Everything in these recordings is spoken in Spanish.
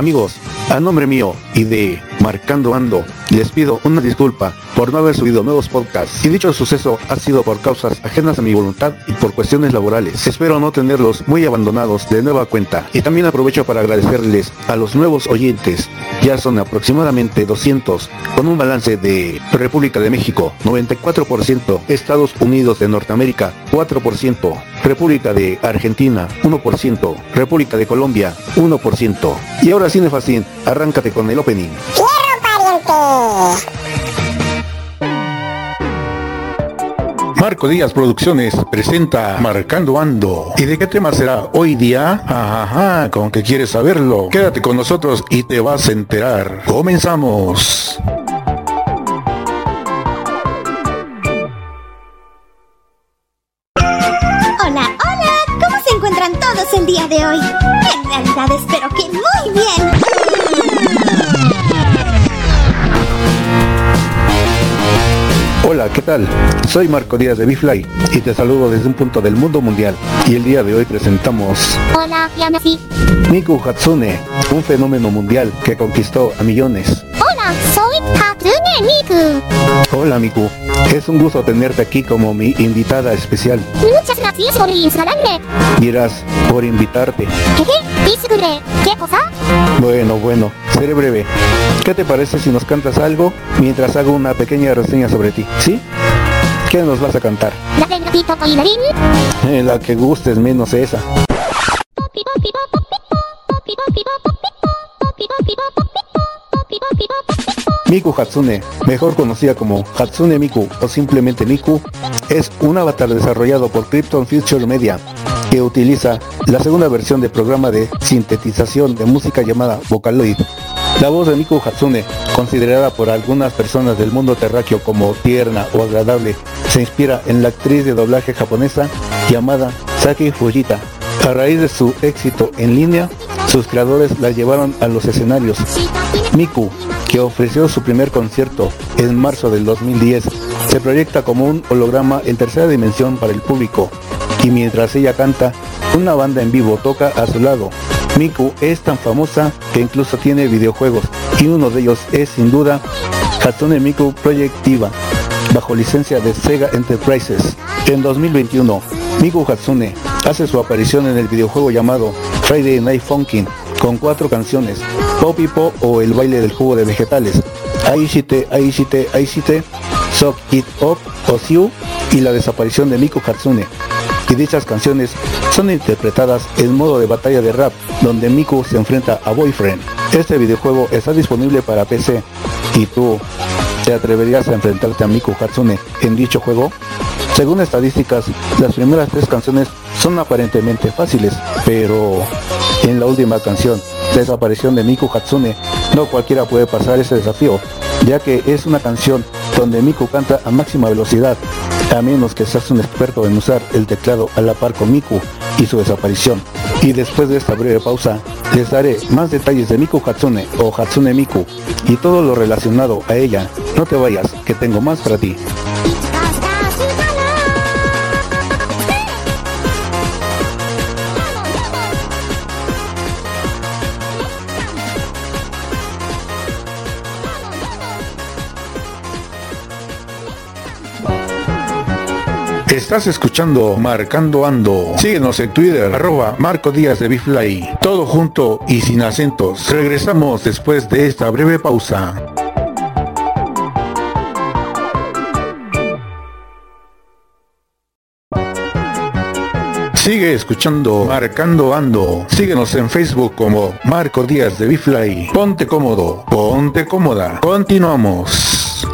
Amigos, a nombre mío y de Marcando Ando, les pido una disculpa por no haber subido nuevos podcasts. Y dicho suceso ha sido por causas ajenas a mi voluntad y por cuestiones laborales. Espero no tenerlos muy abandonados de nueva cuenta. Y también aprovecho para agradecerles a los nuevos oyentes. Ya son aproximadamente 200, con un balance de República de México, 94%, Estados Unidos de Norteamérica, 4%, República de Argentina, 1%, República de Colombia, 1%. Y ahora Cinefacin, arráncate con el opening. Marco Díaz Producciones presenta Marcando Ando. ¿Y de qué tema será hoy día? Ajá, con que quieres saberlo. Quédate con nosotros y te vas a enterar. Comenzamos. Hola, hola, ¿cómo se encuentran todos el día de hoy? ¿Qué tal? Soy Marco Díaz de Bifly y te saludo desde un punto del mundo mundial. Y el día de hoy presentamos Hola, Yamasi. Miku Hatsune, un fenómeno mundial que conquistó a millones. Hola, soy Hatsune Miku. Hola Miku, es un gusto tenerte aquí como mi invitada especial. Muchas Miras, por invitarte. ¿Qué cosa? Bueno, bueno, seré breve. ¿Qué te parece si nos cantas algo mientras hago una pequeña reseña sobre ti? ¿Sí? ¿Qué nos vas a cantar? La eh, que gustes menos esa. Miku Hatsune, mejor conocida como Hatsune Miku o simplemente Miku, es un avatar desarrollado por Krypton Future Media que utiliza la segunda versión del programa de sintetización de música llamada Vocaloid. La voz de Miku Hatsune, considerada por algunas personas del mundo terráqueo como tierna o agradable, se inspira en la actriz de doblaje japonesa llamada Saki Fujita. A raíz de su éxito en línea, sus creadores la llevaron a los escenarios. Miku, que ofreció su primer concierto en marzo del 2010, se proyecta como un holograma en tercera dimensión para el público y mientras ella canta, una banda en vivo toca a su lado. Miku es tan famosa que incluso tiene videojuegos y uno de ellos es sin duda Hatsune Miku Project Diva, bajo licencia de Sega Enterprises. En 2021, Miku Hatsune hace su aparición en el videojuego llamado Friday Night Funkin' con cuatro canciones, Poppy Pop o El baile del jugo de vegetales, Aishite, Aishite, Aishite, Sock It Up o Siu y la desaparición de Miku Hatsune y dichas canciones son interpretadas en modo de batalla de rap, donde Miku se enfrenta a Boyfriend. Este videojuego está disponible para PC. ¿Y tú te atreverías a enfrentarte a Miku Hatsune en dicho juego? Según estadísticas, las primeras tres canciones son aparentemente fáciles, pero en la última canción, Desaparición de Miku Hatsune, no cualquiera puede pasar ese desafío, ya que es una canción donde Miku canta a máxima velocidad, a menos que seas un experto en usar el teclado a la par con Miku y su desaparición. Y después de esta breve pausa, les daré más detalles de Miku Hatsune o Hatsune Miku y todo lo relacionado a ella. No te vayas, que tengo más para ti. Estás escuchando Marcando Ando. Síguenos en Twitter, arroba Marco Díaz de Bifly. Todo junto y sin acentos. Regresamos después de esta breve pausa. Sigue escuchando Marcando Ando. Síguenos en Facebook como Marco Díaz de Bifly. Ponte cómodo, ponte cómoda. Continuamos.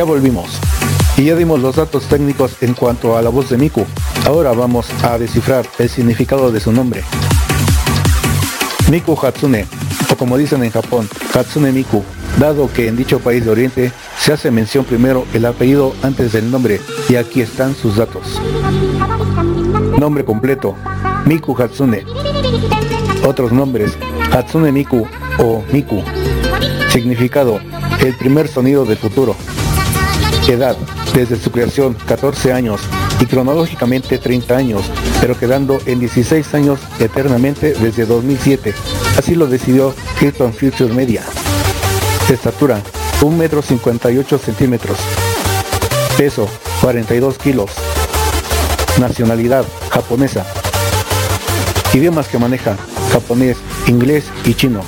Ya volvimos. Y ya dimos los datos técnicos en cuanto a la voz de Miku. Ahora vamos a descifrar el significado de su nombre. Miku Hatsune, o como dicen en Japón, Hatsune Miku, dado que en dicho país de Oriente se hace mención primero el apellido antes del nombre, y aquí están sus datos. Nombre completo, Miku Hatsune, Otros nombres, Hatsune Miku o Miku. Significado, el primer sonido del futuro. Edad, desde su creación 14 años y cronológicamente 30 años, pero quedando en 16 años eternamente desde 2007. Así lo decidió Hilton Future Media. Estatura, 1 metro 58 centímetros. Peso, 42 kilos. Nacionalidad, japonesa. Idiomas que maneja, japonés, inglés y chino.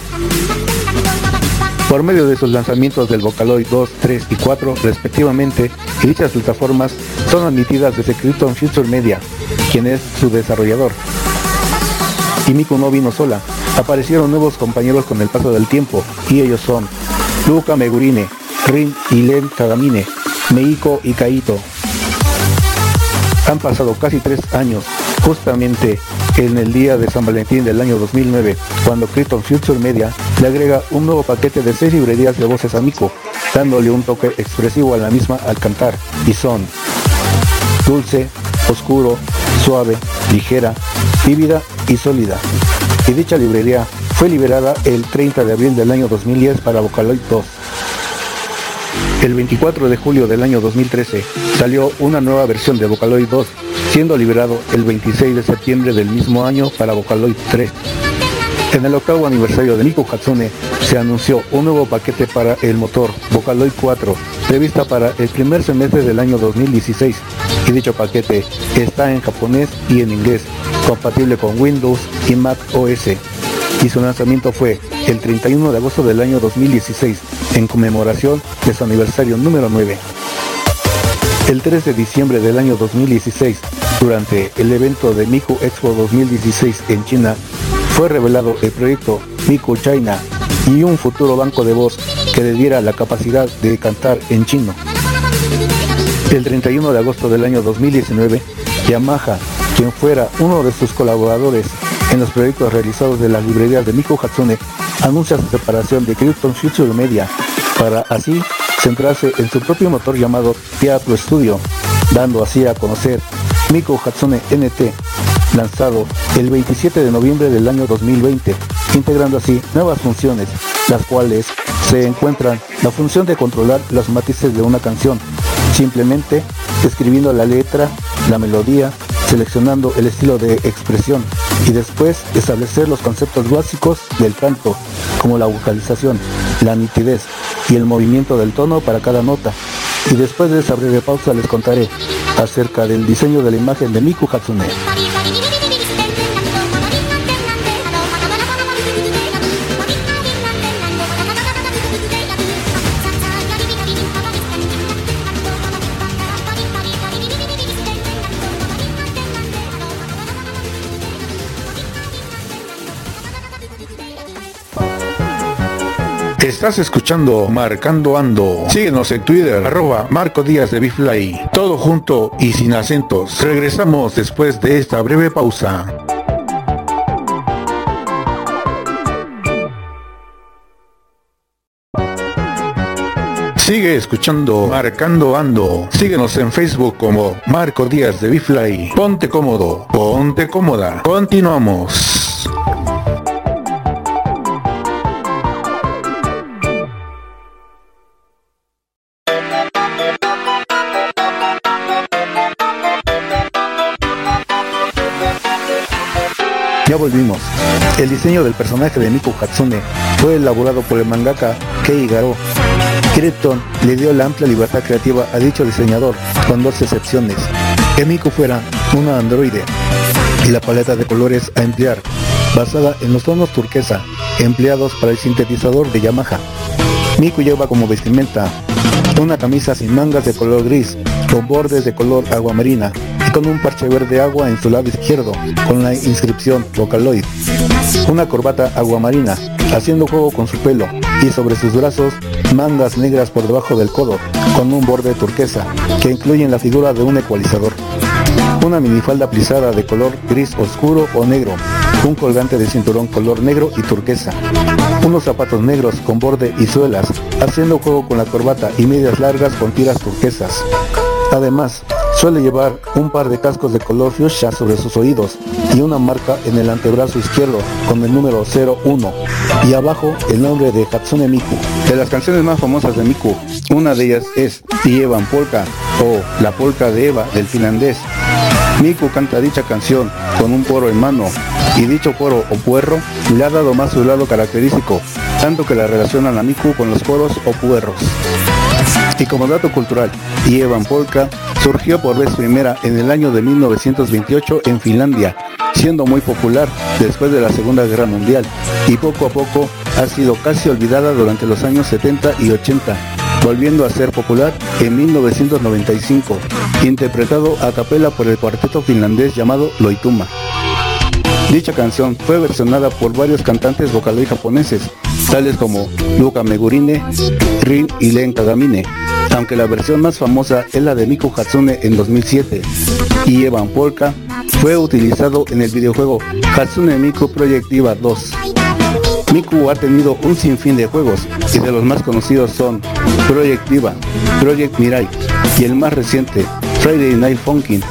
Por medio de sus lanzamientos del Vocaloid 2, 3 y 4 respectivamente, dichas plataformas son admitidas desde Krypton Future Media, quien es su desarrollador. Y Miku no vino sola, aparecieron nuevos compañeros con el paso del tiempo, y ellos son Luca Megurine, Rin y Len Tagamine, Meiko y Kaito. Han pasado casi tres años, justamente en el día de San Valentín del año 2009, cuando Krypton Future Media le agrega un nuevo paquete de seis librerías de voces a Miku, dándole un toque expresivo a la misma al cantar, y son dulce, oscuro, suave, ligera, vívida y sólida. Y dicha librería fue liberada el 30 de abril del año 2010 para Vocaloid 2. El 24 de julio del año 2013 salió una nueva versión de Vocaloid 2, siendo liberado el 26 de septiembre del mismo año para Vocaloid 3. En el octavo aniversario de Miku Hatsune se anunció un nuevo paquete para el motor Vocaloid 4, prevista para el primer semestre del año 2016, y dicho paquete está en japonés y en inglés, compatible con Windows y Mac OS y su lanzamiento fue el 31 de agosto del año 2016 en conmemoración de su aniversario número 9. El 3 de diciembre del año 2016, durante el evento de Miku Expo 2016 en China, fue revelado el proyecto Miku China y un futuro banco de voz que le diera la capacidad de cantar en chino. El 31 de agosto del año 2019, Yamaha, quien fuera uno de sus colaboradores en los proyectos realizados de las librerías de Miku Hatsune, anuncia su separación de Krypton Future Media para así centrarse en su propio motor llamado Teatro Studio, dando así a conocer Miku Hatsune NT, lanzado el 27 de noviembre del año 2020, integrando así nuevas funciones, las cuales se encuentran la función de controlar los matices de una canción, simplemente escribiendo la letra, la melodía, seleccionando el estilo de expresión y después establecer los conceptos básicos del canto, como la vocalización, la nitidez y el movimiento del tono para cada nota. Y después de esa breve pausa les contaré acerca del diseño de la imagen de Miku Hatsune. Estás escuchando Marcando Ando. Síguenos en Twitter, arroba Marco Díaz de Bifly. Todo junto y sin acentos. Regresamos después de esta breve pausa. Sigue escuchando Marcando Ando. Síguenos en Facebook como Marco Díaz de Bifly. Ponte cómodo, ponte cómoda. Continuamos. Ya volvimos. El diseño del personaje de Miku Hatsune fue elaborado por el mangaka Kei Garo. Krypton le dio la amplia libertad creativa a dicho diseñador, con dos excepciones. Que Miku fuera una androide y la paleta de colores a emplear, basada en los tonos turquesa, empleados para el sintetizador de Yamaha. Miku lleva como vestimenta una camisa sin mangas de color gris, con bordes de color aguamarina y con un parche verde agua en su lado izquierdo, con la inscripción Vocaloid. Una corbata aguamarina, haciendo juego con su pelo, y sobre sus brazos mangas negras por debajo del codo, con un borde turquesa, que incluyen la figura de un ecualizador. Una minifalda plisada de color gris oscuro o negro, un colgante de cinturón color negro y turquesa, unos zapatos negros con borde y suelas, haciendo juego con la corbata y medias largas con tiras turquesas. Además, Suele llevar un par de cascos de color fuchsia sobre sus oídos y una marca en el antebrazo izquierdo con el número 01 y abajo el nombre de Hatsune Miku. De las canciones más famosas de Miku, una de ellas es Evan Polka o La Polka de Eva del finlandés. Miku canta dicha canción con un poro en mano y dicho poro o puerro le ha dado más su lado característico, tanto que la relacionan a Miku con los poros o puerros. Y como dato cultural, Evan Polka surgió por vez primera en el año de 1928 en Finlandia, siendo muy popular después de la Segunda Guerra Mundial y poco a poco ha sido casi olvidada durante los años 70 y 80, volviendo a ser popular en 1995, interpretado a capela por el cuarteto finlandés llamado Loituma. Dicha canción fue versionada por varios cantantes vocaloid japoneses, tales como Luca Megurine, Rin y Len Kagamine, aunque la versión más famosa es la de Miku Hatsune en 2007, y Evan Polka fue utilizado en el videojuego Hatsune Miku Project Diva 2. Miku ha tenido un sinfín de juegos y de los más conocidos son Project Diva, Project Mirai y el más reciente, Friday Night Funkin',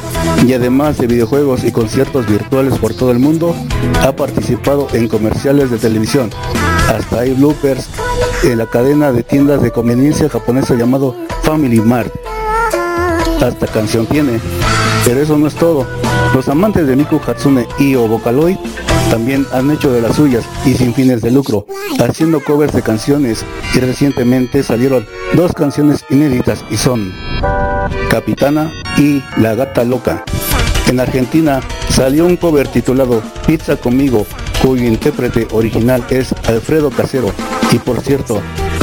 y además de videojuegos y conciertos virtuales por todo el mundo, ha participado en comerciales de televisión. Hasta hay bloopers en la cadena de tiendas de conveniencia japonesa llamado Family Mart. Hasta canción tiene. Pero eso no es todo. Los amantes de Miku Hatsune y o Vocaloid también han hecho de las suyas y sin fines de lucro, haciendo covers de canciones y recientemente salieron dos canciones inéditas y son Capitana y La Gata Loca. En Argentina salió un cover titulado Pizza conmigo, cuyo intérprete original es Alfredo Casero. Y por cierto,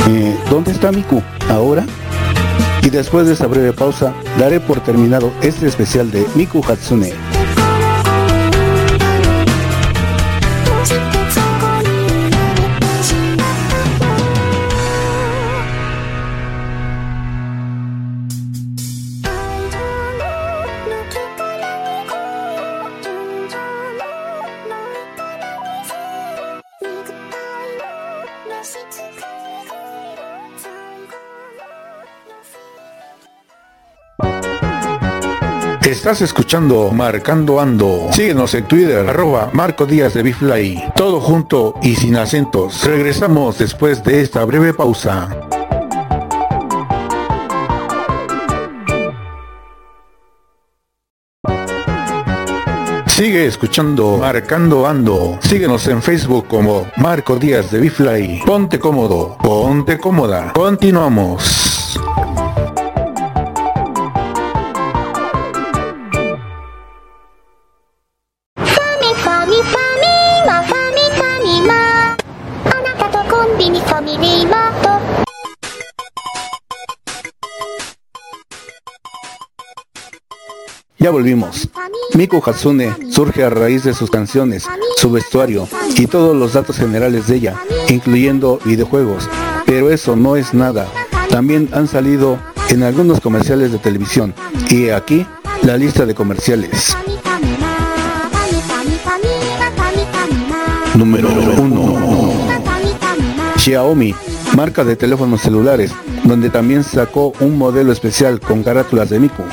eh, ¿dónde está Miku? ¿Ahora? Y después de esa breve pausa, daré por terminado este especial de Miku Hatsune. Estás escuchando Marcando Ando. Síguenos en Twitter, arroba Marco Díaz de Bifly. Todo junto y sin acentos. Regresamos después de esta breve pausa. Sigue escuchando Marcando Ando. Síguenos en Facebook como Marco Díaz de Bifly. Ponte cómodo, ponte cómoda. Continuamos. Ya volvimos. Miku Hatsune surge a raíz de sus canciones, su vestuario y todos los datos generales de ella, incluyendo videojuegos. Pero eso no es nada. También han salido en algunos comerciales de televisión. Y aquí la lista de comerciales. Número 1. Xiaomi, marca de teléfonos celulares, donde también sacó un modelo especial con carátulas de Miku.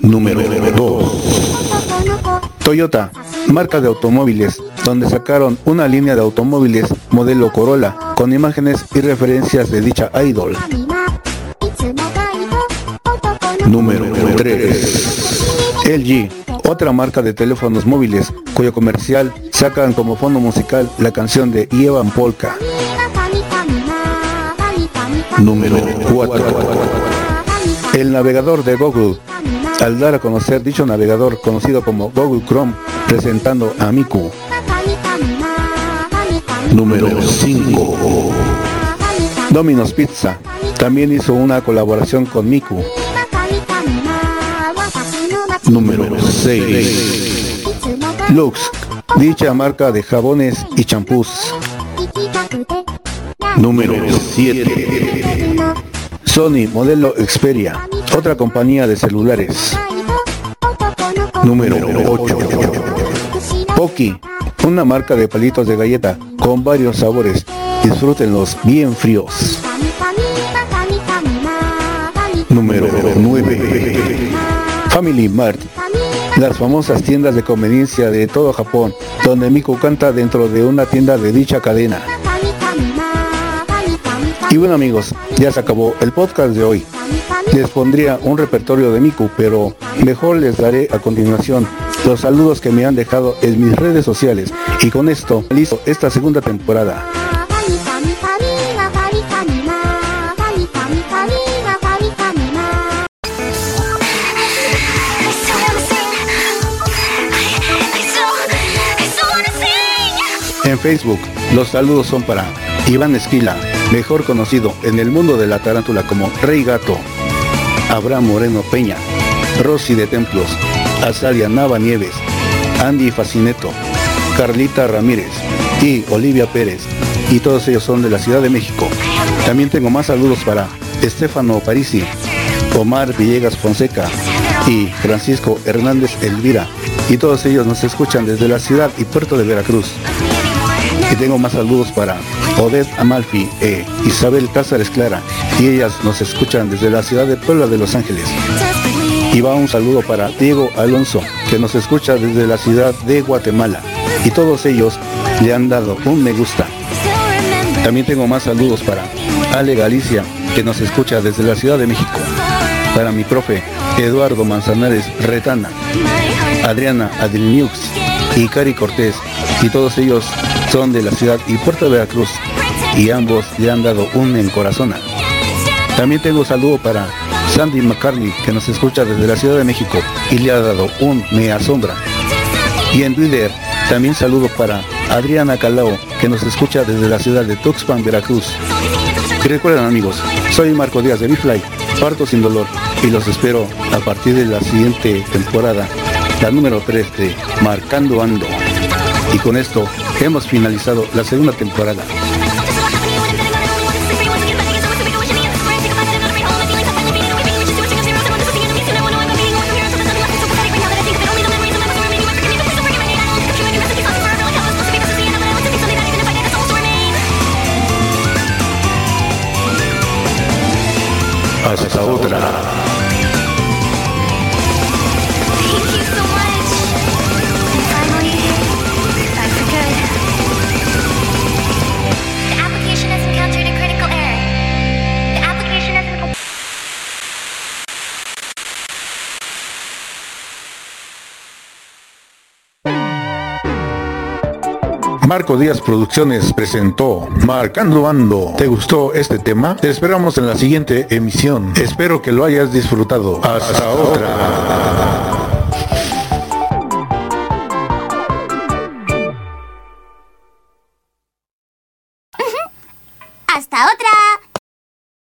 Número 2. Toyota, marca de automóviles, donde sacaron una línea de automóviles modelo Corolla con imágenes y referencias de dicha idol. Número 3. LG, otra marca de teléfonos móviles cuyo comercial sacan como fondo musical la canción de Evan Polka. Número 4. El navegador de Google, al dar a conocer dicho navegador conocido como Google Chrome, presentando a Miku. Número 5. Domino's Pizza también hizo una colaboración con Miku. Número 6. Lux, dicha marca de jabones y champús. Número 7. Sony modelo Xperia, otra compañía de celulares. Número 8. Poki, una marca de palitos de galleta con varios sabores. Disfrútenlos bien fríos. Número 9. Family Mart. Las famosas tiendas de conveniencia de todo Japón, donde Miku canta dentro de una tienda de dicha cadena. Y bueno amigos, ya se acabó el podcast de hoy. Les pondría un repertorio de Miku, pero mejor les daré a continuación los saludos que me han dejado en mis redes sociales. Y con esto, listo esta segunda temporada. En Facebook, los saludos son para Iván Esquila, mejor conocido en el mundo de la tarántula como Rey Gato, Abraham Moreno Peña, Rosy de Templos, Azalia Nava Nieves, Andy Facineto, Carlita Ramírez y Olivia Pérez, y todos ellos son de la Ciudad de México. También tengo más saludos para Estefano Parisi, Omar Villegas Fonseca y Francisco Hernández Elvira, y todos ellos nos escuchan desde la ciudad y puerto de Veracruz. Y tengo más saludos para Odette Amalfi e Isabel Cázares Clara, y ellas nos escuchan desde la ciudad de Puebla de Los Ángeles. Y va un saludo para Diego Alonso, que nos escucha desde la ciudad de Guatemala. Y todos ellos le han dado un me gusta. También tengo más saludos para Ale Galicia, que nos escucha desde la Ciudad de México. Para mi profe Eduardo Manzanares Retana, Adriana Adilniux y Cari Cortés. Y todos ellos son de la ciudad y Puerto Veracruz. Y ambos le han dado un en corazón. También tengo saludo para Sandy McCartney, que nos escucha desde la Ciudad de México y le ha dado un me asombra. Y en Twitter también saludo para Adriana Calao, que nos escucha desde la ciudad de Tuxpan, Veracruz. Y recuerden amigos, soy Marco Díaz de Bifly, parto sin dolor, y los espero a partir de la siguiente temporada, la número 3 de Marcando Ando. Y con esto hemos finalizado la segunda temporada. Hasta otra. Marco Díaz Producciones presentó Marcando Ando. ¿Te gustó este tema? Te esperamos en la siguiente emisión. Espero que lo hayas disfrutado. Hasta, otra.